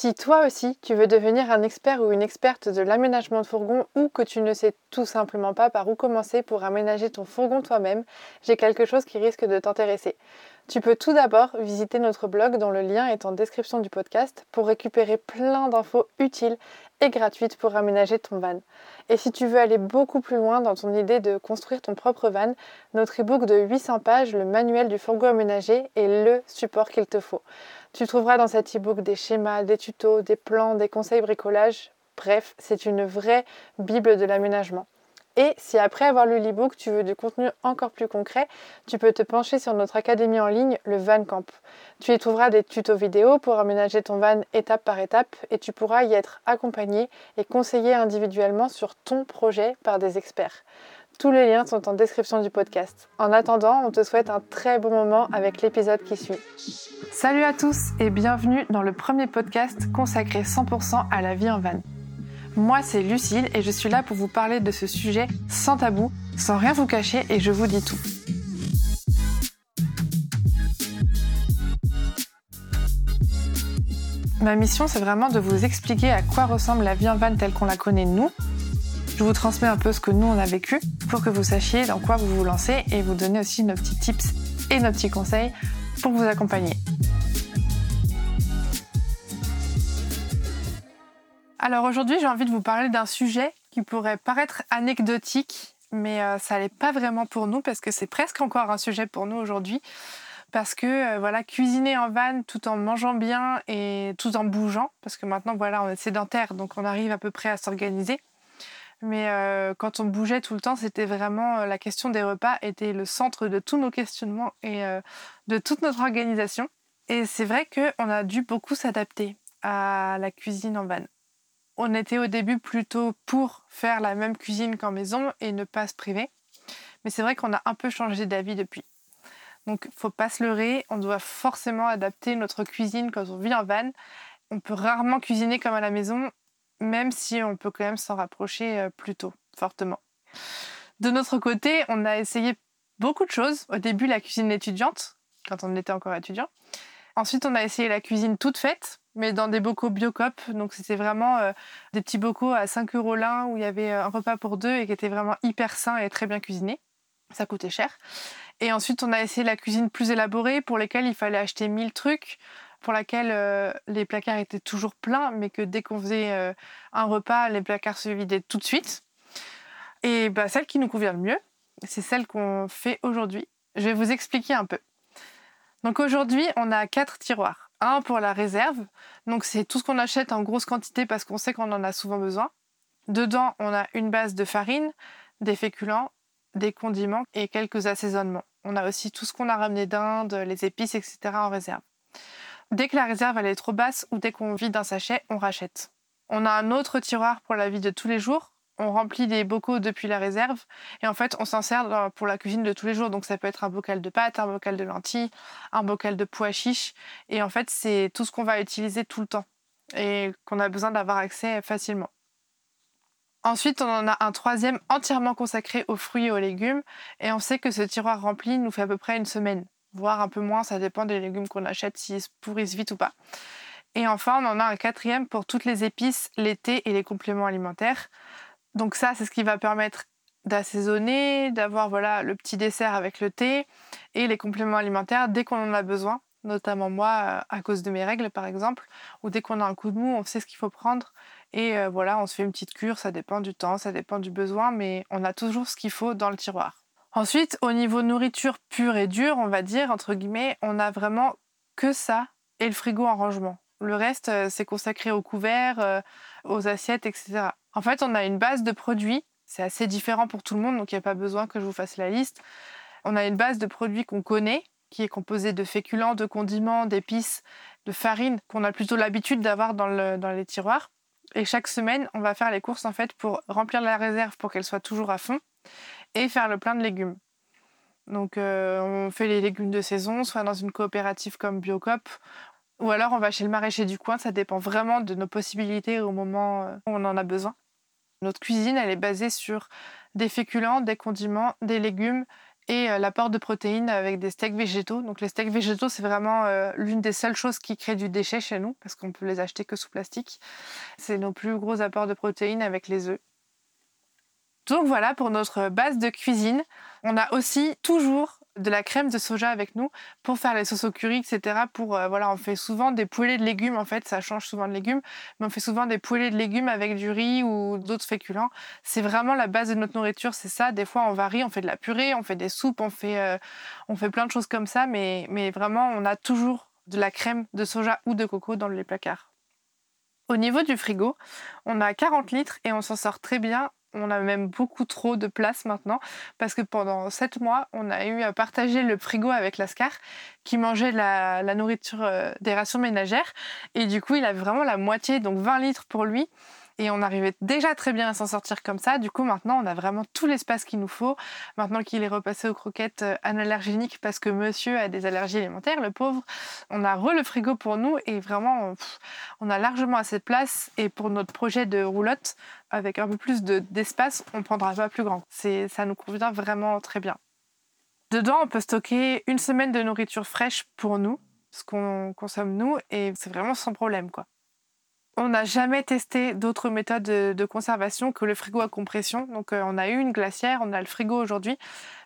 Si toi aussi tu veux devenir un expert ou une experte de l'aménagement de fourgon ou que tu ne sais tout simplement pas par où commencer pour aménager ton fourgon toi-même, j'ai quelque chose qui risque de t'intéresser. Tu peux tout d'abord visiter notre blog dont le lien est en description du podcast pour récupérer plein d'infos utiles et gratuites pour aménager ton van. Et si tu veux aller beaucoup plus loin dans ton idée de construire ton propre van, notre e-book de 800 pages, le manuel du fourgon aménagé, est le support qu'il te faut. Tu trouveras dans cet e-book des schémas, des tutos, des plans, des conseils bricolage. Bref, c'est une vraie Bible de l'aménagement. Et si après avoir lu l'e-book, tu veux du contenu encore plus concret, tu peux te pencher sur notre académie en ligne, le Van Camp. Tu y trouveras des tutos vidéo pour aménager ton van étape par étape et tu pourras y être accompagné et conseillé individuellement sur ton projet par des experts. Tous les liens sont en description du podcast. En attendant, on te souhaite un très bon moment avec l'épisode qui suit. Salut à tous et bienvenue dans le premier podcast consacré 100% à la vie en van. Moi, c'est Lucille et je suis là pour vous parler de ce sujet sans tabou, sans rien vous cacher et je vous dis tout. Ma mission, c'est vraiment de vous expliquer à quoi ressemble la vie en van telle qu'on la connaît nous. Je vous transmets un peu ce que nous on a vécu pour que vous sachiez dans quoi vous vous lancez et vous donner aussi nos petits tips et nos petits conseils pour vous accompagner. Alors aujourd'hui, j'ai envie de vous parler d'un sujet qui pourrait paraître anecdotique, mais euh, ça n'est pas vraiment pour nous parce que c'est presque encore un sujet pour nous aujourd'hui. Parce que euh, voilà, cuisiner en van tout en mangeant bien et tout en bougeant, parce que maintenant voilà, on est sédentaire, donc on arrive à peu près à s'organiser. Mais euh, quand on bougeait tout le temps, c'était vraiment la question des repas était le centre de tous nos questionnements et de toute notre organisation. Et c'est vrai qu'on a dû beaucoup s'adapter à la cuisine en van on était au début plutôt pour faire la même cuisine qu'en maison et ne pas se priver. Mais c'est vrai qu'on a un peu changé d'avis depuis. Donc faut pas se leurrer, on doit forcément adapter notre cuisine quand on vit en van. On peut rarement cuisiner comme à la maison, même si on peut quand même s'en rapprocher euh, plutôt fortement. De notre côté, on a essayé beaucoup de choses. Au début, la cuisine étudiante, quand on était encore étudiant. Ensuite, on a essayé la cuisine toute faite, mais dans des bocaux Biocop. Donc c'était vraiment euh, des petits bocaux à 5 euros l'un où il y avait euh, un repas pour deux et qui était vraiment hyper sain et très bien cuisiné. Ça coûtait cher. Et ensuite on a essayé la cuisine plus élaborée pour lesquelles il fallait acheter 1000 trucs, pour laquelle euh, les placards étaient toujours pleins, mais que dès qu'on faisait un repas, les placards se vidaient tout de suite. Et bah, celle qui nous convient le mieux, c'est celle qu'on fait aujourd'hui. Je vais vous expliquer un peu. Donc aujourd'hui, on a quatre tiroirs un pour la réserve. Donc c'est tout ce qu'on achète en grosse quantité parce qu'on sait qu'on en a souvent besoin. Dedans, on a une base de farine, des féculents, des condiments et quelques assaisonnements. On a aussi tout ce qu'on a ramené d'Inde, les épices, etc. en réserve. Dès que la réserve elle est trop basse ou dès qu'on vide un sachet, on rachète. On a un autre tiroir pour la vie de tous les jours on remplit des bocaux depuis la réserve et en fait on s'en sert pour la cuisine de tous les jours. Donc ça peut être un bocal de pâtes, un bocal de lentilles, un bocal de pois chiches et en fait c'est tout ce qu'on va utiliser tout le temps et qu'on a besoin d'avoir accès facilement. Ensuite, on en a un troisième entièrement consacré aux fruits et aux légumes et on sait que ce tiroir rempli nous fait à peu près une semaine, voire un peu moins, ça dépend des légumes qu'on achète, s'ils se pourrissent vite ou pas. Et enfin, on en a un quatrième pour toutes les épices, l'été et les compléments alimentaires. Donc ça, c'est ce qui va permettre d'assaisonner, d'avoir voilà le petit dessert avec le thé et les compléments alimentaires dès qu'on en a besoin, notamment moi euh, à cause de mes règles par exemple, ou dès qu'on a un coup de mou, on sait ce qu'il faut prendre et euh, voilà, on se fait une petite cure, ça dépend du temps, ça dépend du besoin, mais on a toujours ce qu'il faut dans le tiroir. Ensuite, au niveau nourriture pure et dure, on va dire entre guillemets, on a vraiment que ça et le frigo en rangement. Le reste, euh, c'est consacré aux couverts, aux assiettes, etc. En fait, on a une base de produits. C'est assez différent pour tout le monde, donc il n'y a pas besoin que je vous fasse la liste. On a une base de produits qu'on connaît, qui est composée de féculents, de condiments, d'épices, de farine, qu'on a plutôt l'habitude d'avoir dans, les tiroirs. Et chaque semaine, on va faire les courses en fait pour remplir la réserve pour qu'elle soit toujours à fond et faire le plein de légumes. Donc euh, on fait les légumes de saison, soit dans une coopérative comme Biocop, ou alors on va chez le maraîcher du coin, ça dépend vraiment de nos possibilités au moment euh, où on en a besoin. Notre cuisine, elle est basée sur des féculents, des condiments, des légumes et euh, l'apport de protéines avec des steaks végétaux. Donc les steaks végétaux, c'est vraiment euh, l'une des seules choses qui crée du déchet chez nous parce qu'on peut les acheter que sous plastique. C'est nos plus gros apports de protéines avec les œufs. Donc voilà pour notre base de cuisine. On a aussi toujours de la crème de soja avec nous pour faire les sauces au curry, etc. Pour, euh, voilà, on fait souvent des poêlées de légumes, en fait, ça change souvent de légumes, mais on fait souvent des poêlées de légumes avec du riz ou d'autres féculents. C'est vraiment la base de notre nourriture, c'est ça. Des fois, on varie, on fait de la purée, on fait des soupes, on fait, euh, on fait plein de choses comme ça, mais, mais vraiment, on a toujours de la crème de soja ou de coco dans les placards. Au niveau du frigo, on a 40 litres et on s'en sort très bien on a même beaucoup trop de place maintenant parce que pendant sept mois, on a eu à partager le frigo avec Lascar qui mangeait la, nourriture euh, des rations ménagères. Et du coup, il avait vraiment la moitié, donc 20 litres pour lui et on arrivait déjà très bien à s'en sortir comme ça. Du coup, maintenant, on a vraiment tout l'espace qu'il nous faut. Maintenant qu'il est repassé aux croquettes euh, analergéniques parce que monsieur a des allergies alimentaires, le pauvre, on a re le frigo pour nous et vraiment, on, a largement assez de place. Et pour notre projet de roulotte, avec un peu plus d'espace, on prendra pas plus grand. Ça nous convient vraiment très bien. Dedans, on peut stocker une semaine de nourriture fraîche pour nous, ce qu'on consomme nous, et c'est vraiment sans problème, quoi. On n'a jamais testé d'autres méthodes de, conservation que le frigo à compression. Donc euh, on a eu une glacière, on a le frigo aujourd'hui,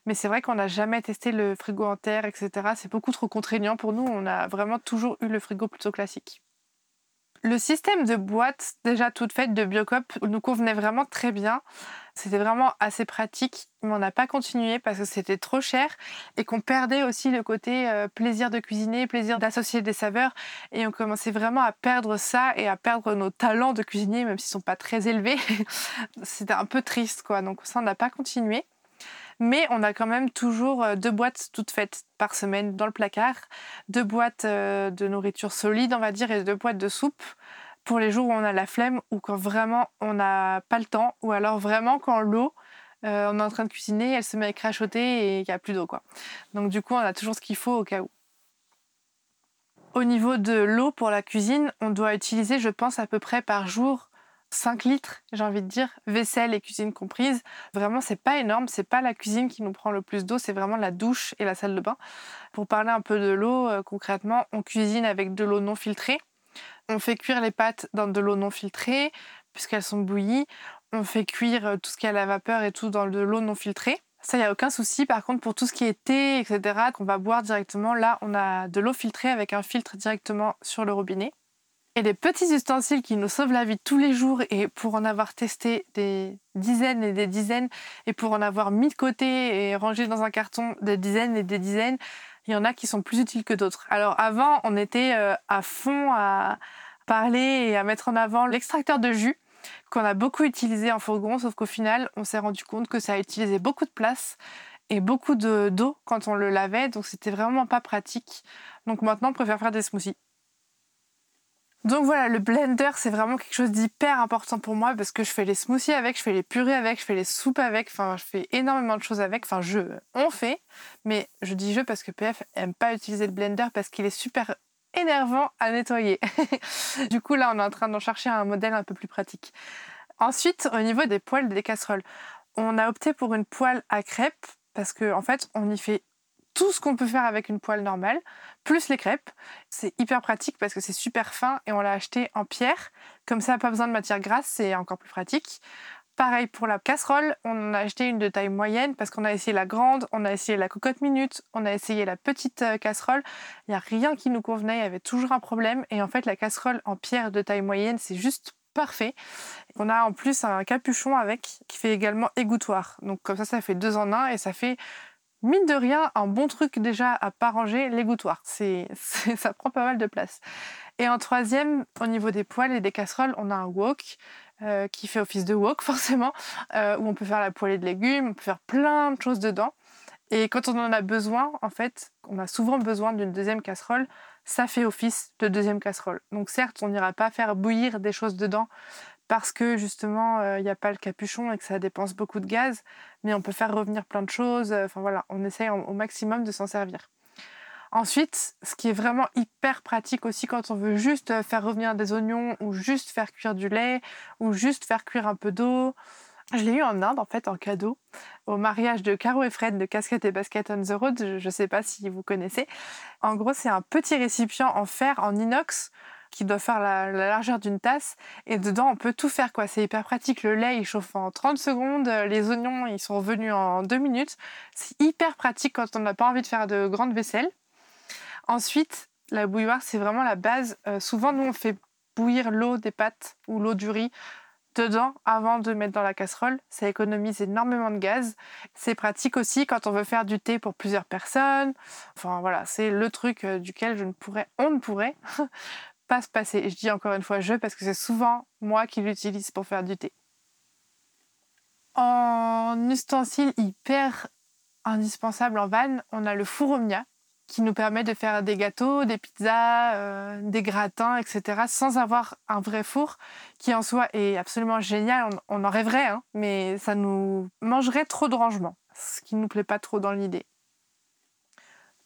mais c'est vrai qu'on n'a jamais testé le frigo en terre, etc. C'est beaucoup trop contraignant pour nous. On a vraiment toujours eu le frigo plutôt classique. Le système de boîte déjà toute faite de Biocop nous convenait vraiment très bien. C'était vraiment assez pratique, mais on n'a pas continué parce que c'était trop cher et qu'on perdait aussi le côté euh, plaisir de cuisiner, plaisir d'associer des saveurs. Et on commençait vraiment à perdre ça et à perdre nos talents de cuisinier, même s'ils sont pas très élevés. c'était un peu triste, quoi. Donc ça, on n'a pas continué. Mais on a quand même toujours euh, deux boîtes toutes faites par semaine dans le placard, deux boîtes euh, de nourriture solide, on va dire, et deux boîtes de soupe pour les jours où on a la flemme ou quand vraiment on n'a pas le temps ou alors vraiment quand l'eau euh, on est en train de cuisiner, elle se met à crachoter et il n'y a plus d'eau quoi. Donc du coup on a toujours ce qu'il faut au cas où. Au niveau de l'eau pour la cuisine, on doit utiliser je pense à peu près par jour 5 litres, j'ai envie de dire, vaisselle et cuisine comprises. Vraiment, c'est pas énorme, c'est pas la cuisine qui nous prend le plus d'eau, c'est vraiment la douche et la salle de bain. Pour parler un peu de l'eau, euh, concrètement, on cuisine avec de l'eau non filtrée. On fait cuire les pâtes dans de l'eau non filtrée, puisqu'elles sont bouillies. On fait cuire euh, tout ce qui est à la vapeur et tout dans de l'eau non filtrée. Ça, il n'y a aucun souci. Par contre, pour tout ce qui est thé, etc., qu'on va boire directement, là, on a de l'eau filtrée avec un filtre directement sur le robinet. Et des petits ustensiles qui nous sauvent la vie tous les jours et pour en avoir testé des dizaines et des dizaines et pour en avoir mis de côté et rangé dans un carton des dizaines et des dizaines, il y en a qui sont plus utiles que d'autres. Alors avant, on était euh, à fond à parler et à mettre en avant l'extracteur de jus qu'on a beaucoup utilisé en fourgon, sauf qu'au final, on s'est rendu compte que ça a utilisé beaucoup de place et beaucoup d'eau quand on le lavait, donc c'était vraiment pas pratique. Donc maintenant, on préfère faire des smoothies. Donc voilà, le blender, c'est vraiment quelque chose d'hyper important pour moi parce que je fais les smoothies avec, je fais les purées avec, je fais les soupes avec, enfin je fais énormément de choses avec, enfin je, on fait, mais je dis je parce que PF aime pas utiliser le blender parce qu'il est super énervant à nettoyer. du coup là on est en train d'en chercher un modèle un peu plus pratique. Ensuite, au niveau des poêles des casseroles, on a opté pour une poêle à crêpes parce qu'en en fait on y fait tout ce qu'on peut faire avec une poêle normale, plus les crêpes. C'est hyper pratique parce que c'est super fin et on l'a acheté en pierre. Comme ça, pas besoin de matière grasse, c'est encore plus pratique. Pareil pour la casserole, on a acheté une de taille moyenne parce qu'on a essayé la grande, on a essayé la cocotte minute, on a essayé la petite euh, casserole. Il n'y a rien qui nous convenait, il y avait toujours un problème. Et en fait, la casserole en pierre de taille moyenne, c'est juste parfait. On a en plus un capuchon avec qui fait également égouttoir. Donc comme ça, ça fait deux en un et ça fait mine de rien, un bon truc déjà à pas ranger, l'égouttoir. C'est, ça prend pas mal de place. Et en troisième, au niveau des poêles et des casseroles, on a un wok euh, qui fait office de wok forcément, euh, où on peut faire la poêlée de légumes, on peut faire plein de choses dedans. Et quand on en a besoin, en fait, on a souvent besoin d'une deuxième casserole, ça fait office de deuxième casserole. Donc certes, on n'ira pas faire bouillir des choses dedans parce que justement il n'y a pas le capuchon et que ça dépense beaucoup de gaz, mais on peut faire revenir plein de choses. Enfin voilà, on essaye au maximum de s'en servir. Ensuite, ce qui est vraiment hyper pratique aussi quand on veut juste faire revenir des oignons ou juste faire cuire du lait ou juste faire cuire un peu d'eau, Je l'ai eu en Inde, en fait, en cadeau, au mariage de Caro et Fred de Casquette et Basket on the Road. Je ne sais pas si vous connaissez. En gros, c'est un petit récipient en fer, en inox, qui doit faire la, largeur d'une tasse. Et dedans, on peut tout faire, quoi. C'est hyper pratique. Le lait, il chauffe en 30 secondes. Les oignons, ils sont revenus en 2 minutes. C'est hyper pratique quand on n'a pas envie de faire de grande vaisselle. Ensuite, la bouilloire, c'est vraiment la base. Euh, souvent, nous, on fait bouillir l'eau des pâtes ou l'eau du riz dedans avant de mettre dans la casserole. Ça économise énormément de gaz. C'est pratique aussi quand on veut faire du thé pour plusieurs personnes. Enfin voilà, c'est le truc euh, duquel je ne pourrais, on ne pourrait se passer. je dis encore une fois je parce que c'est souvent moi qui l'utilise pour faire du thé. En ustensile hyper indispensable en van, on a le four Omnia qui nous permet de faire des gâteaux, des pizzas, euh, des gratins, etc. sans avoir un vrai four qui en soi est absolument génial. On, en rêverait, hein, mais ça nous mangerait trop de rangement, ce qui ne nous plaît pas trop dans l'idée.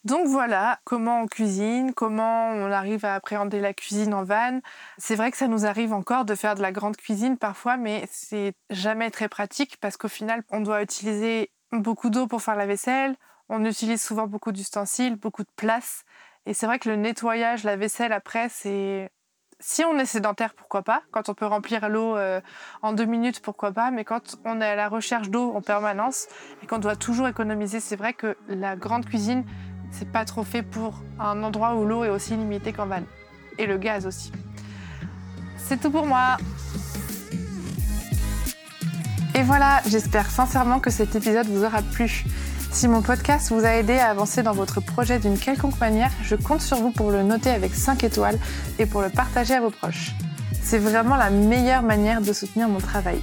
Donc voilà comment on cuisine, comment on arrive à appréhender la cuisine en van. C'est vrai que ça nous arrive encore de faire de la grande cuisine parfois, mais c'est jamais très pratique parce qu'au final, on doit utiliser beaucoup d'eau pour faire la vaisselle, on utilise souvent beaucoup d'ustensiles, beaucoup de place. Et c'est vrai que le nettoyage, la vaisselle après, c'est. Si on est sédentaire, pourquoi pas? Quand on peut remplir l'eau euh, en deux minutes, pourquoi pas? Mais quand on est à la recherche d'eau en permanence et qu'on doit toujours économiser, c'est vrai que la grande cuisine, c'est pas trop fait pour un endroit où l'eau est aussi limitée qu'en van. Et le gaz aussi. C'est tout pour moi. Et voilà, j'espère sincèrement que cet épisode vous aura plu. Si mon podcast vous a aidé à avancer dans votre projet d'une quelconque manière, je compte sur vous pour le noter avec 5 étoiles et pour le partager à vos proches. C'est vraiment la meilleure manière de soutenir mon travail.